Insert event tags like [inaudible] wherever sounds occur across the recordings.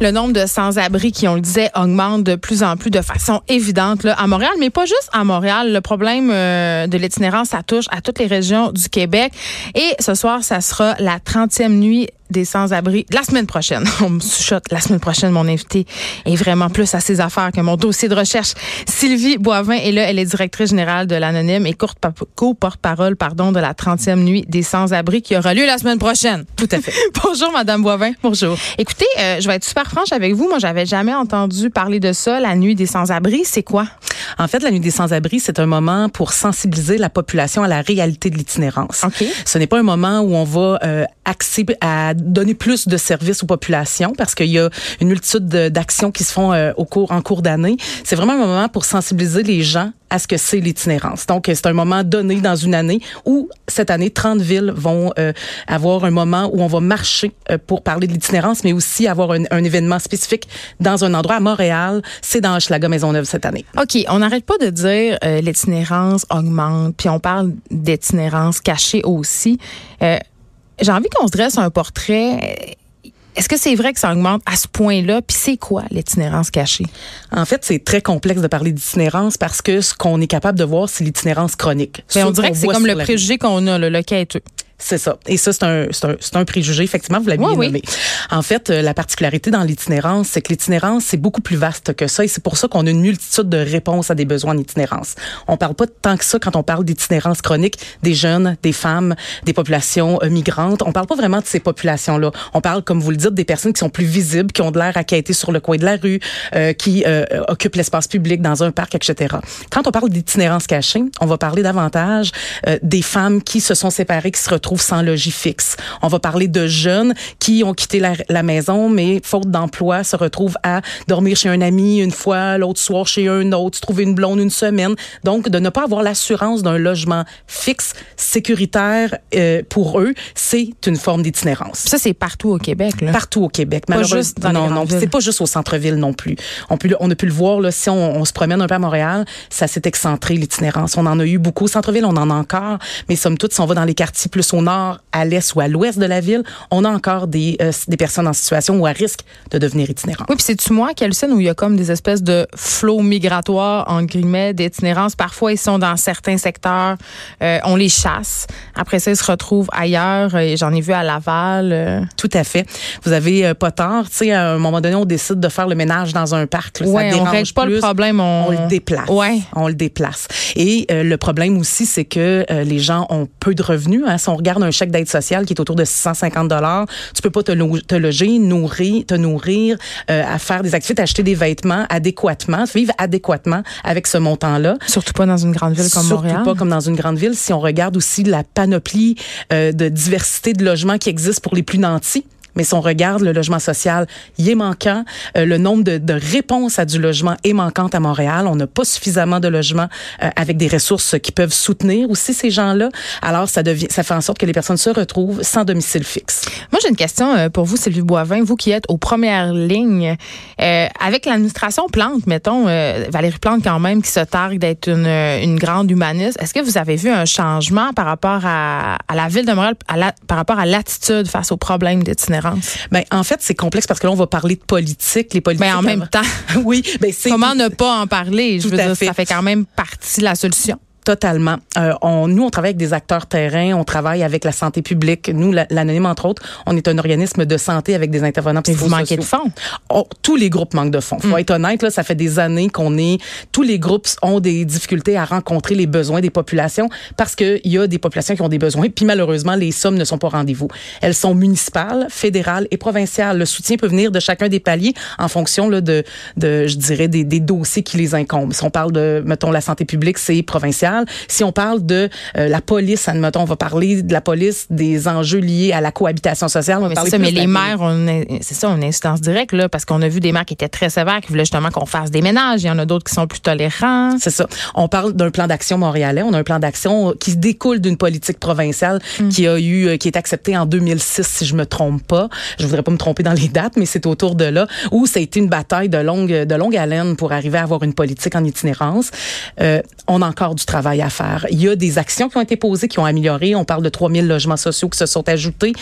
Le nombre de sans-abri qui, on le disait, augmente de plus en plus de façon évidente là, à Montréal, mais pas juste à Montréal. Le problème euh, de l'itinérance, ça touche à toutes les régions du Québec. Et ce soir, ça sera la 30e nuit des sans-abri la semaine prochaine. [laughs] On me chuchote la semaine prochaine. Mon invité est vraiment plus à ses affaires que mon dossier de recherche. Sylvie Boivin est là. Elle est directrice générale de l'Anonyme et co-porte-parole pardon, de la 30e nuit des sans-abri qui aura lieu la semaine prochaine. Tout à fait. [laughs] Bonjour, Madame Boivin. Bonjour. Écoutez, euh, je vais être super franche avec vous. Moi, j'avais jamais entendu parler de ça, la nuit des sans-abri. C'est quoi? En fait, la nuit des sans-abri, c'est un moment pour sensibiliser la population à la réalité de l'itinérance. OK. Ce n'est pas un moment où on va euh, axer à donner plus de services aux populations parce qu'il y a une multitude d'actions qui se font euh, au cours en cours d'année. C'est vraiment un moment pour sensibiliser les gens à ce que c'est l'itinérance. Donc, c'est un moment donné dans une année où, cette année, 30 villes vont euh, avoir un moment où on va marcher euh, pour parler de l'itinérance, mais aussi avoir un, un, événement spécifique dans un endroit à Montréal. C'est dans Hochelaga Maisonneuve cette année. OK. On n'arrête pas de dire euh, l'itinérance augmente, puis on parle d'itinérance cachée aussi. J'ai envie qu'on se dresse un portrait est-ce que c'est vrai que ça augmente à ce point-là? Puis c'est quoi l'itinérance cachée? En fait, c'est très complexe de parler d'itinérance parce que ce qu'on est capable de voir, c'est l'itinérance chronique. Mais on dirait que c'est comme le préjugé qu'on a, le, le quêteux. C'est ça. Et ça, c'est un, un, un, préjugé, effectivement, vous l'avez bien nommé. En fait, euh, la particularité dans l'itinérance, c'est que l'itinérance, c'est beaucoup plus vaste que ça. Et c'est pour ça qu'on a une multitude de réponses à des besoins en itinérance. On parle pas tant que ça quand on parle d'itinérance chronique des jeunes, des femmes, des populations euh, migrantes. On parle pas vraiment de ces populations-là. On parle, comme vous le dites, des personnes qui sont plus visibles, qui ont de l'air à quêter sur le coin de la rue, euh, qui euh, occupent l'espace public dans un parc, etc. Quand on parle d'itinérance cachée, on va parler davantage des femmes qui se sont séparées, qui se retrouvent sans logis fixe. On va parler de jeunes qui ont quitté la, la maison, mais faute d'emploi, se retrouvent à dormir chez un ami une fois, l'autre soir chez un autre, trouver une blonde une semaine. Donc, de ne pas avoir l'assurance d'un logement fixe, sécuritaire euh, pour eux, c'est une forme d'itinérance. Ça, c'est partout au Québec. Là. Partout au Québec. Pas juste dans non, non, c'est pas juste au centre-ville non plus. On, peut, on a pu le voir là, si on, on se promène un peu à Montréal, ça s'est excentré l'itinérance. On en a eu beaucoup au centre-ville, on en a encore, mais somme toute, si on va dans les quartiers plus au nord, à l'est ou à l'ouest de la ville, on a encore des, euh, des personnes en situation ou à risque de devenir itinérantes. Oui, puis c'est-tu moi, scène où il y a comme des espèces de flots migratoires, en guillemets, d'itinérance? Parfois, ils sont dans certains secteurs, euh, on les chasse. Après ça, ils se retrouvent ailleurs. J'en ai vu à Laval. Euh. Tout à fait. Vous avez pas tort. Tu sais, à un moment donné, on décide de faire le ménage dans un parc. Oui, on règle pas le problème. On... on, le déplace. Ouais. On le déplace. Et le problème aussi, c'est que les gens ont peu de revenus. Hein. Si on regarde un chèque d'aide sociale qui est autour de 650 dollars, tu peux pas te, te, loger, nourrir, te nourrir, euh, à faire des activités, acheter des vêtements adéquatement, vivre adéquatement avec ce montant-là. Surtout pas dans une grande ville comme Surtout Montréal. pas comme dans une grande ville. Si on regarde aussi la panoplie euh, de diversité de logements qui existe pour les plus nantis, mais si on regarde le logement social, il est manquant. Euh, le nombre de, réponses à du logement est manquant à Montréal. On n'a pas suffisamment de logements euh, avec des ressources qui peuvent soutenir aussi ces gens-là. Alors, ça devient, ça fait en sorte que les personnes se retrouvent sans domicile fixe. Moi, j'ai une question euh, pour vous, Sylvie Boivin, vous qui êtes aux premières lignes. Avec l'administration Plante, mettons, Valérie Plante quand même, qui se targue d'être une, grande humaniste, est-ce que vous avez vu un changement par rapport à, la ville de Montréal, par rapport à l'attitude face aux problèmes d'itinérance? Ben, en fait, c'est complexe parce que là, on va parler de politique. Les politiques. Ben, en même temps. [laughs] oui. Ben, c'est. Comment ne pas en parler? Je veux dire, fait. ça fait quand même partie de la solution. Totalement. Euh, on, nous, on travaille avec des acteurs terrain, on travaille avec la santé publique. Nous, l'anonyme, entre autres, on est un organisme de santé avec des intervenants psychosociaux. Vous manquez de fonds? Oh, tous les groupes manquent de fonds. Faut mm. être honnête, là, ça fait des années qu'on est... Tous les groupes ont des difficultés à rencontrer les besoins des populations parce qu'il y a des populations qui ont des besoins. Puis malheureusement, les sommes ne sont pas au rendez-vous. Elles sont municipales, fédérales et provinciales. Le soutien peut venir de chacun des paliers en fonction là, de, de, je dirais, des, des dossiers qui les incombent. Si on parle de, mettons, la santé publique, c'est provincial. Si on parle de euh, la police, admettons, on va parler de la police, des enjeux liés à la cohabitation sociale. mais c'est ça, mais les maires, c'est ça, une instance directe, là, parce qu'on a vu des maires qui étaient très sévères, qui voulaient justement qu'on fasse des ménages. Il y en a d'autres qui sont plus tolérants. C'est ça. On parle d'un plan d'action montréalais. On a un plan d'action qui découle d'une politique provinciale mm. qui a eu, euh, qui est acceptée en 2006, si je me trompe pas. Je voudrais pas me tromper dans les dates, mais c'est autour de là où ça a été une bataille de longue, de longue haleine pour arriver à avoir une politique en itinérance. Euh, on a encore du travail travail à faire. Il y a des actions qui ont été posées, qui ont amélioré. On parle de 3000 logements sociaux qui se sont ajoutés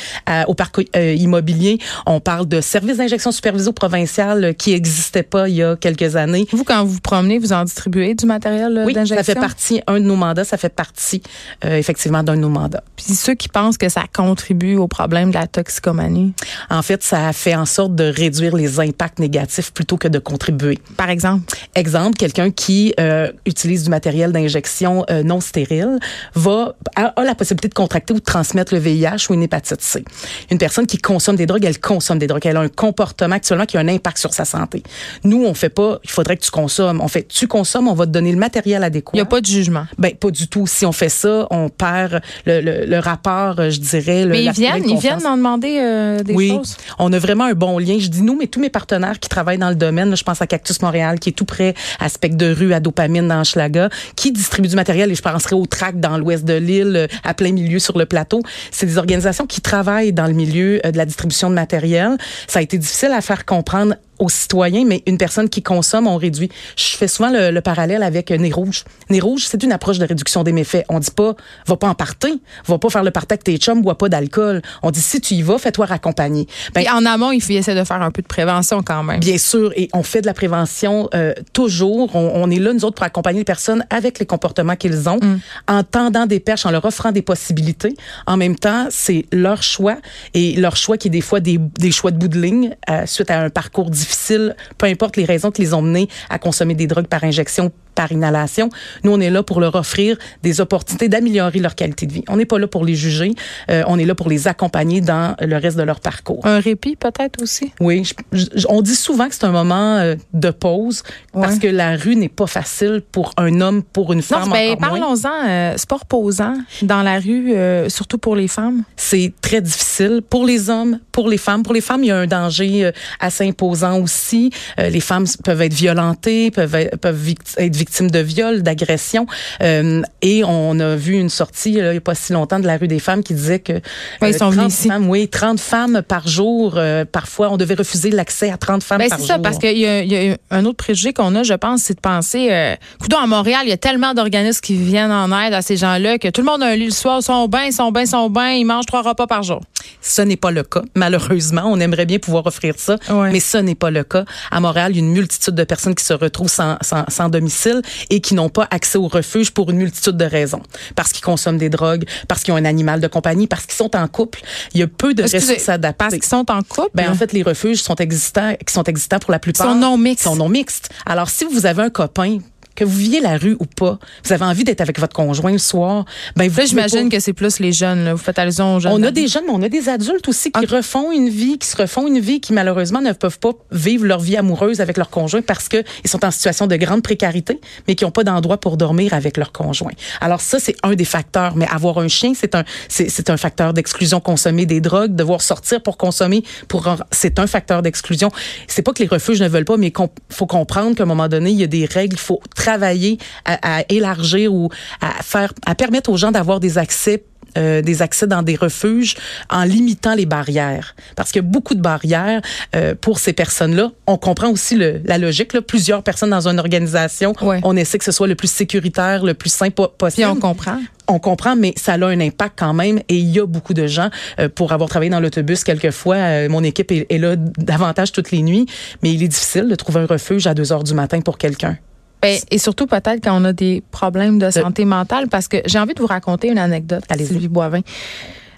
au parc immobilier. On parle de services d'injection supervisés provincial qui n'existaient pas il y a quelques années. Vous, quand vous promenez, vous en distribuez du matériel oui, d'injection? ça fait partie, un de nos mandats, ça fait partie effectivement d'un de nos mandats. Puis ceux qui pensent que ça contribue au problème de la toxicomanie? En fait, ça fait en sorte de réduire les impacts négatifs plutôt que de contribuer. Par exemple? Exemple, quelqu'un qui euh, utilise du matériel d'injection euh, non stérile va a, la possibilité de contracter ou de transmettre le VIH ou une hépatite C. Une personne qui consomme des drogues, elle consomme des drogues, elle a un comportement actuellement qui a un impact sur sa santé. Nous, on fait pas, il faudrait que tu consommes. On fait, tu consommes, on va te donner le matériel adéquat. Il n'y a pas de jugement. Ben pas du tout. Si on fait ça, on perd le, le, le rapport, je dirais. Le, mais ils viennent, ils viennent en demander euh, des oui, choses. On a vraiment un bon lien. Je dis nous, mais tous mes partenaires qui travaillent dans le domaine, là, je pense à Cactus Montréal, qui est tout près, à Spec de rue, à Dopamine dans Schlaga, qui distribue matériel, et je penserai au TRAC dans l'ouest de l'île, à plein milieu sur le plateau. C'est des organisations qui travaillent dans le milieu euh, de la distribution de matériel. Ça a été difficile à faire comprendre aux citoyens, mais une personne qui consomme, on réduit. Je fais souvent le, le parallèle avec Nez Rouge. Nez Rouge, c'est une approche de réduction des méfaits. On dit pas, va pas en party, va pas faire le party avec tes chums, bois pas d'alcool. On dit, si tu y vas, fais-toi raccompagner. Ben, et en amont, il faut essayer de faire un peu de prévention quand même. Bien sûr, et on fait de la prévention euh, toujours. On, on, est là, nous autres, pour accompagner les personnes avec les comportements qu'ils ont, mm. en tendant des perches, en leur offrant des possibilités. En même temps, c'est leur choix, et leur choix qui est des fois des, des choix de bout de ligne, euh, suite à un parcours difficile difficile, peu importe les raisons qui les ont menés à consommer des drogues par injection par inhalation. Nous, on est là pour leur offrir des opportunités d'améliorer leur qualité de vie. On n'est pas là pour les juger. Euh, on est là pour les accompagner dans le reste de leur parcours. Un répit peut-être aussi? Oui. Je, je, on dit souvent que c'est un moment euh, de pause ouais. parce que la rue n'est pas facile pour un homme, pour une femme. Non, ben, parlons-en. Euh, sport posant dans la rue, euh, surtout pour les femmes. C'est très difficile pour les hommes, pour les femmes. Pour les femmes, il y a un danger assez imposant aussi. les femmes peuvent être violentées, peuvent être, peuvent être victimes victimes de viol, d'agression. Euh, et on a vu une sortie là, il n'y a pas si longtemps de la rue des femmes qui disait que oui, ils sont 30 ici. femmes, oui, 30 femmes par jour. Euh, parfois, on devait refuser l'accès à 30 femmes ben, par jour. C'est ça, parce qu'il y, y, a un autre préjugé qu'on a, je pense, c'est de penser, euh, à Montréal, il y a tellement d'organismes qui viennent en aide à ces gens-là que tout le monde a un lit le soir, sont bien, sont bien, sont bien, ils mangent trois repas par jour. Ce n'est pas le cas, malheureusement. On aimerait bien pouvoir offrir ça, ouais. mais ce n'est pas le cas. À Montréal, il y a une multitude de personnes qui se retrouvent sans, sans, sans domicile et qui n'ont pas accès au refuge pour une multitude de raisons. Parce qu'ils consomment des drogues, parce qu'ils ont un animal de compagnie, parce qu'ils sont en couple. Il y a peu de ressources adaptées. Parce qu'ils sont en couple? Ben, en fait, les refuges sont existants, qui sont existants pour la plupart. Ils sont non mixtes. sont non mixtes. Alors, si vous avez un copain que vous viviez la rue ou pas, vous avez envie d'être avec votre conjoint le soir, ben vous Là, j'imagine que c'est plus les jeunes, là. vous faites allusion aux jeunes. On a des jeunes, mais on a des adultes aussi qui okay. refont une vie, qui se refont une vie, qui malheureusement ne peuvent pas vivre leur vie amoureuse avec leur conjoint parce que ils sont en situation de grande précarité, mais qui n'ont pas d'endroit pour dormir avec leur conjoint. Alors ça, c'est un des facteurs. Mais avoir un chien, c'est un, c'est un facteur d'exclusion. Consommer des drogues, devoir sortir pour consommer, pour c'est un facteur d'exclusion. C'est pas que les refuges ne veulent pas, mais il faut comprendre qu'à un moment donné, il y a des règles, il faut travailler à, à, élargir ou à faire, à permettre aux gens d'avoir des accès euh, des accès dans des refuges en limitant les barrières. Parce qu'il y a beaucoup de barrières euh, pour ces personnes-là. On comprend aussi le, la logique. Là. Plusieurs personnes dans une organisation, ouais. on essaie que ce soit le plus sécuritaire, le plus simple possible. Puis on comprend on comprend, mais ça a un impact quand même. Et il y a beaucoup de gens, euh, pour avoir travaillé dans l'autobus quelquefois, euh, mon équipe est, est, là davantage toutes les nuits, mais il est difficile de trouver un refuge à 2 heures du matin pour quelqu'un. Ben, et surtout peut-être quand on a des problèmes de santé euh, mentale, parce que j'ai envie de vous raconter une anecdote, Sylvie Boivin.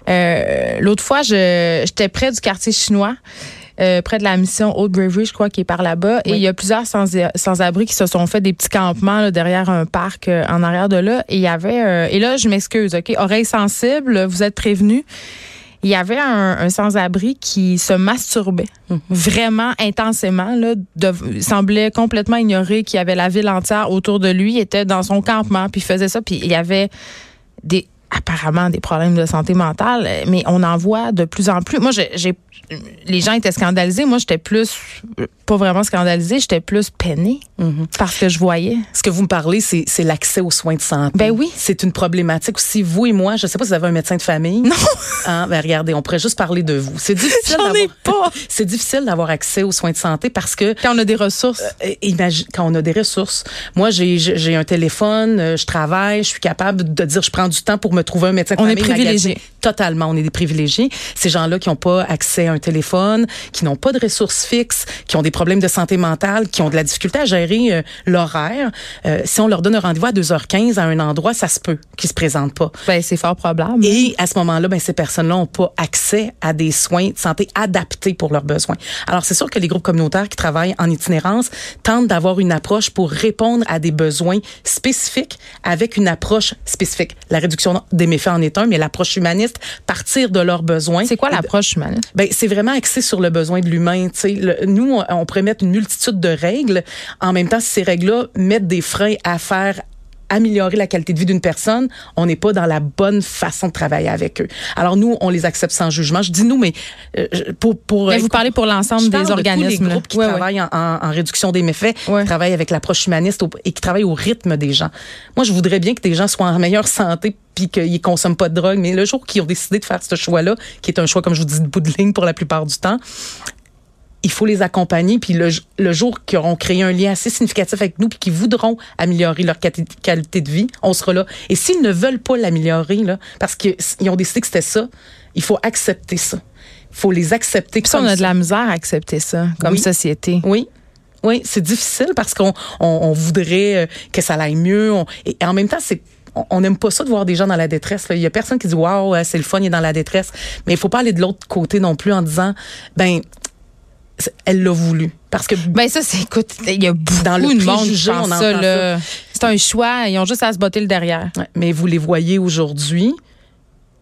Euh, L'autre fois, j'étais près du quartier chinois. Euh, près de la mission Old Bravery, je crois, qui est par là-bas. Oui. Et il y a plusieurs sans-abri sans qui se sont fait des petits campements là, derrière un parc euh, en arrière de là. Et il y avait... Euh, et là, je m'excuse, OK? Oreilles sensibles, vous êtes prévenus. Il y avait un, un sans-abri qui se masturbait mmh. vraiment intensément. Là, de, il semblait complètement ignorer qu'il y avait la ville entière autour de lui. Il était dans son campement, puis il faisait ça. Puis il y avait des apparemment des problèmes de santé mentale, mais on en voit de plus en plus. Moi, j'ai les gens étaient scandalisés. Moi, j'étais plus, pas vraiment scandalisée, j'étais plus peinée. Mhm. Parce que je voyais. Ce que vous me parlez, c'est, l'accès aux soins de santé. Ben oui. C'est une problématique aussi. Vous et moi, je ne sais pas si vous avez un médecin de famille. Non. [laughs] Hein, ben regardez, on pourrait juste parler de vous. C'est difficile. [laughs] Pas. [laughs] C'est difficile d'avoir accès aux soins de santé parce que quand on a des ressources. Euh, imagine quand on a des ressources. Moi, j'ai, j'ai un téléphone, euh, je travaille, je suis capable de dire, je prends du temps pour me trouver un médecin de on famille. On est privilégiés. Totalement, on est des privilégiés. Ces gens-là qui n'ont pas accès à un téléphone, qui n'ont pas de ressources fixes, qui ont des problèmes de santé mentale, qui ont de la difficulté à gérer euh, l'horaire. Euh, si on leur donne un rendez-vous à 2h15 à un endroit, ça se peut qu'ils se présentent pas. Ben, c'est fort probable. Et à ce moment-là, ben, ces personnes-là n'ont pas accès à des soins de santé adaptés pour leurs besoins. Alors, c'est sûr que les groupes communautaires qui travaillent en itinérance tentent d'avoir une approche pour répondre à des besoins spécifiques avec une approche spécifique. La réduction des méfaits en est un, mais l'approche humaniste, partir de leurs besoins. C'est quoi l'approche humaniste? Ben, c'est vraiment axé sur le besoin de l'humain. Nous, on, on pourrait mettre une multitude de règles. En même temps, ces règles-là mettent des freins à faire améliorer la qualité de vie d'une personne, on n'est pas dans la bonne façon de travailler avec eux. Alors nous, on les accepte sans jugement. Je dis nous, mais euh, pour pour mais vous parlez pour l'ensemble des organismes, les groupes qui travaillent En, en, réduction des méfaits, qui travaillent avec l'approche humaniste et qui travaillent au rythme des gens. Moi, je voudrais bien que des gens soient en meilleure santé puis qu'ils consomment pas de drogue. Mais le jour qu'ils ont décidé de faire ce choix-là, qui est un choix, comme je vous dis, de bout de ligne pour la plupart du temps, il faut les accompagner. Puis le, le jour qu'ils auront créé un lien assez significatif avec nous, puis qu'ils voudront améliorer leur qualité de vie, on sera là. Et s'ils ne veulent pas l'améliorer, là, parce qu'ils ont décidé que c'était ça, il faut accepter ça. Il faut les accepter. Puis on a de la misère à accepter ça comme société. Oui. Oui, c'est difficile parce qu'on on, voudrait euh, que ça aille mieux. et en même temps, c'est on n'aime pas ça de voir des gens dans la détresse. Il y a personne qui dit waouh, c'est le fun, il est dans la détresse. Mais il faut pas aller de l'autre côté non plus en disant ben elle l'a voulu. Parce que. Ben, ça, c'est, écoute, il y a beaucoup dans le de monde qui ça, ça. C'est un choix. Ils ont juste à se botter le derrière. mais vous les voyez aujourd'hui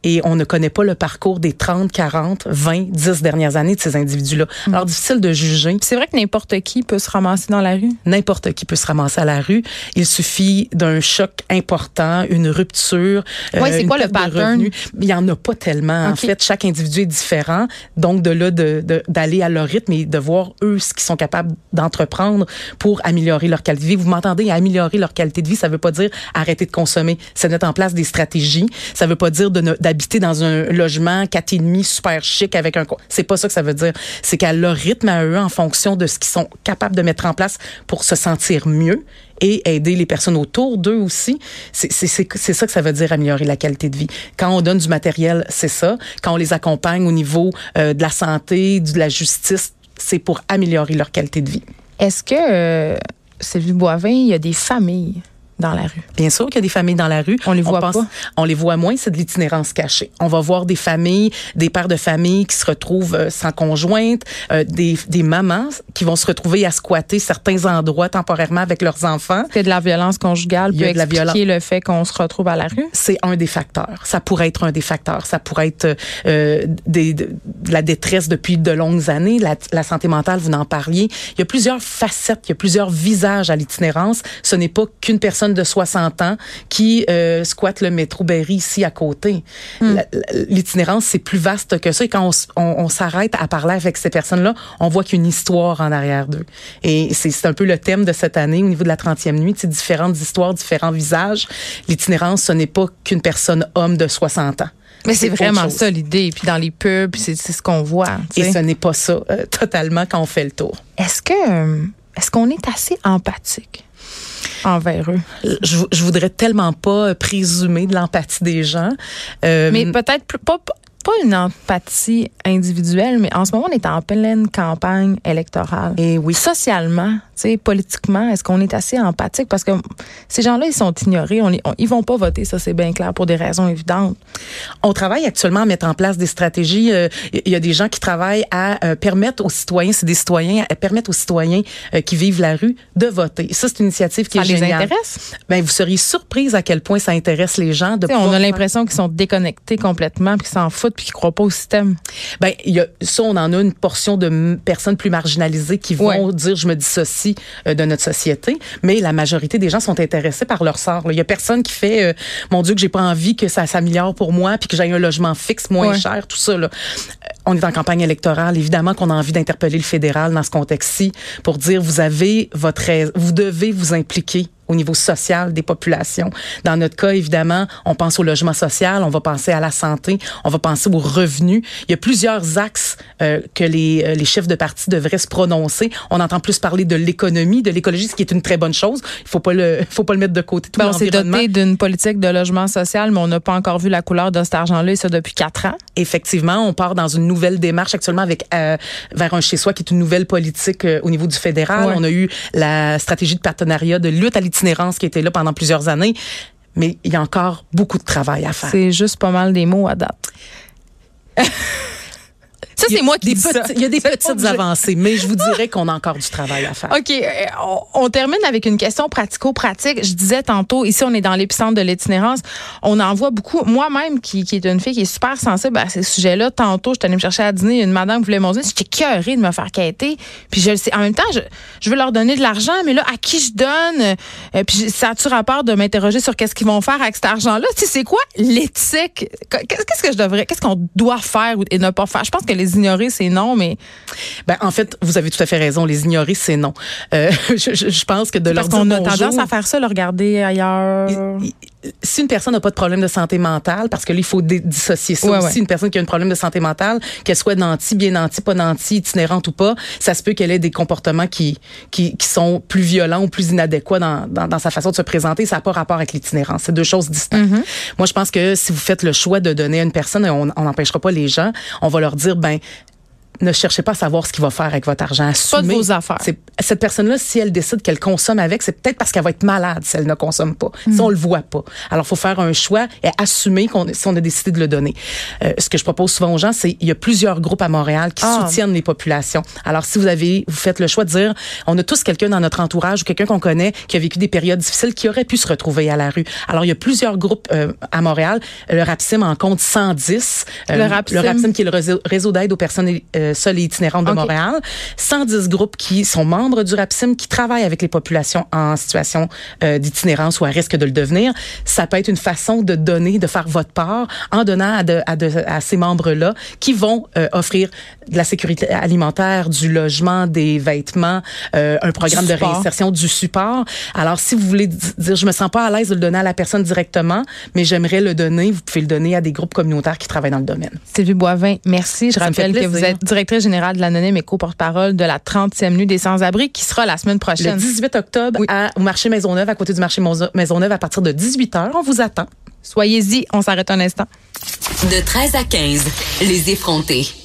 et on ne connaît pas le parcours des 30, 40, 20, 10 dernières années de ces individus-là. Mm. Alors, difficile de juger. C'est vrai que n'importe qui peut se ramasser dans la rue. N'importe qui peut se ramasser à la rue. Il suffit d'un choc important, une rupture. Oui, c'est quoi le pattern? Il y en a pas tellement. En fait, chaque individu est différent. Donc, de là, d'aller de, à leur rythme et de voir eux ce qu'ils sont capables d'entreprendre pour améliorer leur qualité de vie. Vous m'entendez, améliorer leur qualité de vie, ça veut pas dire arrêter de consommer. C'est mettre en place des stratégies. Ça veut pas dire de habiter dans un logement quatre et demi super chic avec un c'est pas ça que ça veut dire c'est qu'à leur rythme à eux en fonction de ce qu'ils sont capables de mettre en place pour se sentir mieux et aider les personnes autour d'eux aussi. C'est ça que ça veut dire améliorer la qualité de vie. Quand on donne du matériel, c'est ça. Quand on les accompagne au niveau euh, de la santé, de la justice, c'est pour améliorer leur qualité de vie. Est-ce que, euh, Sylvie Boivin, il y a des familles dans la rue. Bien sûr qu'il y a des familles dans la rue. On les voit pas. On les voit moins, c'est de l'itinérance cachée. On va voir des familles, des pères de famille qui se retrouvent euh, sans conjointe, euh, des, des mamans qui vont se retrouver à squatter certains endroits temporairement avec leurs enfants. C'est de la violence conjugale peut expliquer la violence. le fait qu'on se retrouve à la rue? C'est un des facteurs. Ça pourrait être un des facteurs. Ça pourrait être euh, des, de, la détresse depuis de longues années, la, la santé mentale, vous en parliez. Il y a plusieurs facettes, il y a plusieurs visages à l'itinérance. Ce n'est pas qu'une personne de 60 ans qui euh, squatte le métro Berry ici à côté. Hmm. L'itinérance, c'est plus vaste que ça. Et quand on, s'arrête à parler avec ces personnes-là, on voit qu'il y a une histoire en arrière d'eux. Et c'est un peu le thème de cette année au niveau de la 30e nuit. C'est différentes histoires, différents visages. L'itinérance, ce n'est pas qu'une personne homme de 60 ans. Mais c'est vraiment ça l'idée. Puis dans les pubs, c'est ce qu'on voit. Et ce n'est pas ça euh, totalement quand on fait le tour. Est-ce que euh, est-ce qu'on est assez empathique? Envers eux. Je, je voudrais tellement pas présumer de l'empathie des gens. Euh, mais peut-être pas, pas une empathie individuelle, mais en ce moment, on est en pleine campagne électorale. Et oui. Socialement, politiquement, est-ce qu'on est assez empathique? Parce que ces gens-là, ils sont ignorés. On, ils vont pas voter, ça c'est bien clair, pour des raisons évidentes. On travaille actuellement à mettre en place des stratégies. Euh, il y a des gens qui travaillent à euh, permettre aux citoyens, c'est des citoyens, à permettre aux citoyens euh, qui vivent la rue de voter. Ça, c'est une initiative qui ça est géniale. les intéresse? Ben, vous seriez surprise à quel point ça intéresse les gens. De on a l'impression qu'ils sont déconnectés complètement puis qu'ils s'en foutent puis qui croient pas au système. Ben, il y a ça, on en a une portion de personnes plus marginalisées qui vont dire je me dissocie euh, de notre société, mais la majorité des gens sont intéressés par leur sort. Il y a personne qui fait euh, mon Dieu que j'ai pas envie que ça s'améliore pour moi puis que j'ai un logement fixe moins cher, tout ça là. On est en campagne électorale, évidemment qu'on a envie d'interpeller le fédéral dans ce contexte-ci pour dire vous avez votre vous devez vous impliquer au niveau social des populations. Dans notre cas, évidemment, on pense au logement social, on va penser à la santé, on va penser aux revenus. Il y a plusieurs axes euh, que les, euh, les chefs de parti devraient se prononcer. On entend plus parler de l'économie, de l'écologie, ce qui est une très bonne chose. Il faut pas le, [laughs] faut pas le mettre de côté. Tout ben, on s'est doté d'une politique de logement social, mais on n'a pas encore vu la couleur de cet argent-là, et ça depuis quatre ans. Effectivement, on part dans une nouvelle démarche actuellement avec euh, vers un chez soi qui est une nouvelle politique euh, au niveau du fédéral. On a eu la stratégie de partenariat de lutte à l'itinérance qui était là pendant plusieurs années. Mais il y a encore beaucoup de travail à faire. C'est juste pas mal des mots à date. [laughs] Ça, c'est moi qui dis ça. Il y a des [laughs] petites avancées, mais je vous dirais qu'on a encore du travail à faire. OK. Euh, on, termine avec une question pratico-pratique. Je disais tantôt, ici, on est dans l'épicentre de l'itinérance. On en voit beaucoup. Moi-même, qui, qui est une fille qui est super sensible à ces sujets-là, tantôt, je suis allée me chercher à dîner. Une madame voulait mon dîner. J'étais curée de me faire quêter. Puis je le sais. En même temps, je, je veux leur donner de l'argent, mais là, à qui je donne? Euh, puis ça a-tu rapport de m'interroger sur qu'est-ce qu'ils vont faire avec cet argent-là? Tu sais, c'est quoi l'éthique? Qu'est-ce que je devrais, qu'est-ce qu'on doit faire et ne pas faire? Je pense que les les ignorer, c'est non, mais... Ben, en fait, vous avez tout à fait raison. Les ignorer, c'est non. Euh, [laughs] je, je, pense que de leur Parce qu'on a tendance à faire ça, le regarder ailleurs. Si une personne n'a pas de problème de santé mentale, parce que là, il faut dissocier ça aussi, une personne qui a un problème de santé mentale, qu'elle soit nantie, bien nantie, pas nantie, itinérante ou pas, ça se peut qu'elle ait des comportements qui, qui, qui, sont plus violents ou plus inadéquats dans, dans, dans sa façon de se présenter. Ça n'a pas rapport avec l'itinérance. C'est deux choses distinctes. Mm-hmm. Moi, je pense que si vous faites le choix de donner à une personne, on n'empêchera pas les gens, on va leur dire, ben, ne cherchez pas à savoir ce qu'il va faire avec votre argent. Assumez, pas de vos affaires. Cette personne-là, si elle décide qu'elle consomme avec, c'est peut-être parce qu'elle va être malade si elle ne consomme pas, si mm. on le voit pas. Alors, il faut faire un choix et assumer qu'on, si on a décidé de le donner. Euh, ce que je propose souvent aux gens, c'est il y a plusieurs groupes à Montréal qui ah. soutiennent les populations. Alors, si vous avez, vous faites le choix de dire, on a tous quelqu'un dans notre entourage ou quelqu'un qu'on connaît qui a vécu des périodes difficiles, qui aurait pu se retrouver à la rue. Alors, il y a plusieurs groupes euh, à Montréal. Le RAPSIM en compte 110. Euh, le, RAPSIM. le RAPSIM qui est le réseau, d'aide aux personnes seules et itinérantes de Montréal, 110 groupes qui sont membres du RAPSIM, qui travaillent avec les populations en situation euh, d'itinérance ou à risque de le devenir. Ça peut être une façon de donner, de faire votre part en donnant à, de, à, de, à ces membres-là qui vont euh, offrir de la sécurité alimentaire, du logement, des vêtements, euh, un programme de réinsertion, du support. Alors, si vous voulez dire, je me sens pas à l'aise de le donner à la personne directement, mais j'aimerais le donner, vous pouvez le donner à des groupes communautaires qui travaillent dans le domaine. Sylvie Boivin, merci. Je rappelle que vous êtes directrice générale de l'Anonyme et co-porte-parole de la 30e nuit des sans-abri qui sera la semaine prochaine. Le 18 octobre à, au marché Maisonneuve, à côté du marché Maisonneuve, à partir de 18 h. On vous attend. Soyez-y. On s'arrête un instant. De 13 à 15, les effrontés.